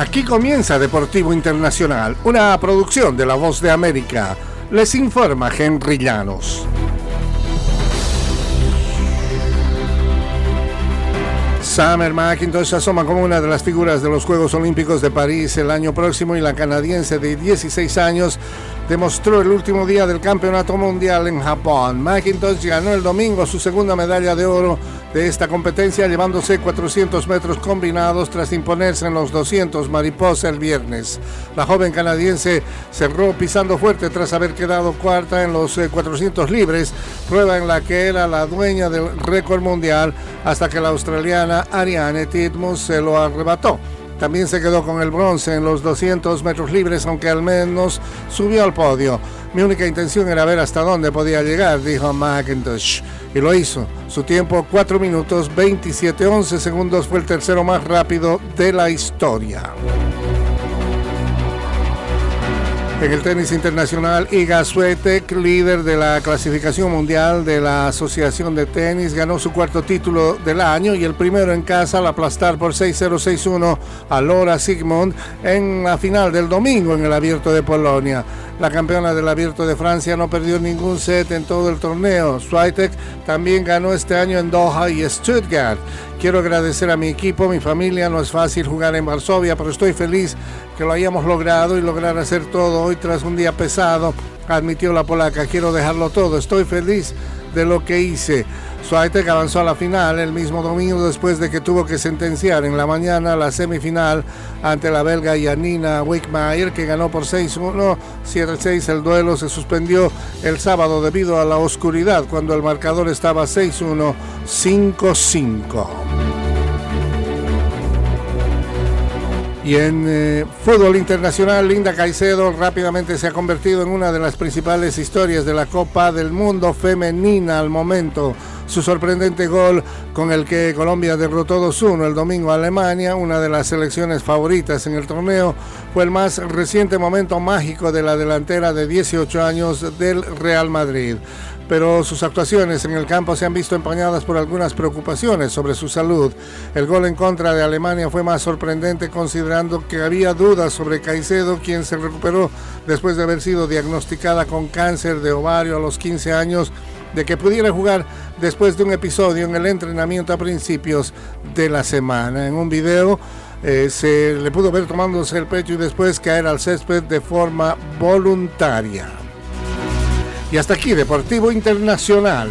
Aquí comienza Deportivo Internacional, una producción de La Voz de América. Les informa Henry Llanos. Summer McIntosh asoma como una de las figuras de los Juegos Olímpicos de París el año próximo y la canadiense de 16 años demostró el último día del Campeonato Mundial en Japón. McIntosh ganó el domingo su segunda medalla de oro de esta competencia, llevándose 400 metros combinados tras imponerse en los 200 mariposa el viernes. La joven canadiense cerró pisando fuerte tras haber quedado cuarta en los 400 eh, libres, prueba en la que era la dueña del récord mundial hasta que la australiana Ariane Titmus se lo arrebató. También se quedó con el bronce en los 200 metros libres, aunque al menos subió al podio. Mi única intención era ver hasta dónde podía llegar, dijo McIntosh. Y lo hizo. Su tiempo, 4 minutos 27 11 segundos, fue el tercero más rápido de la historia. En el tenis internacional, Iga Swiatek, líder de la clasificación mundial de la Asociación de Tenis, ganó su cuarto título del año y el primero en casa al aplastar por 6-0-6-1 a Laura Sigmund en la final del domingo en el Abierto de Polonia. La campeona del Abierto de Francia no perdió ningún set en todo el torneo. Swiatek también ganó este año en Doha y Stuttgart. Quiero agradecer a mi equipo, mi familia. No es fácil jugar en Varsovia, pero estoy feliz que lo hayamos logrado y lograr hacer todo hoy tras un día pesado, admitió la polaca. Quiero dejarlo todo. Estoy feliz de lo que hice. Swiatek avanzó a la final el mismo domingo después de que tuvo que sentenciar en la mañana la semifinal ante la belga Janina Wickmayer que ganó por 6-1, 7-6. El duelo se suspendió el sábado debido a la oscuridad cuando el marcador estaba 6-1, 5-5. Y en eh, fútbol internacional, Linda Caicedo rápidamente se ha convertido en una de las principales historias de la Copa del Mundo femenina al momento su sorprendente gol con el que Colombia derrotó 2-1 el domingo a Alemania, una de las selecciones favoritas en el torneo, fue el más reciente momento mágico de la delantera de 18 años del Real Madrid pero sus actuaciones en el campo se han visto empañadas por algunas preocupaciones sobre su salud. El gol en contra de Alemania fue más sorprendente considerando que había dudas sobre Caicedo, quien se recuperó después de haber sido diagnosticada con cáncer de ovario a los 15 años de que pudiera jugar después de un episodio en el entrenamiento a principios de la semana. En un video eh, se le pudo ver tomándose el pecho y después caer al césped de forma voluntaria. Y hasta aquí, Deportivo Internacional.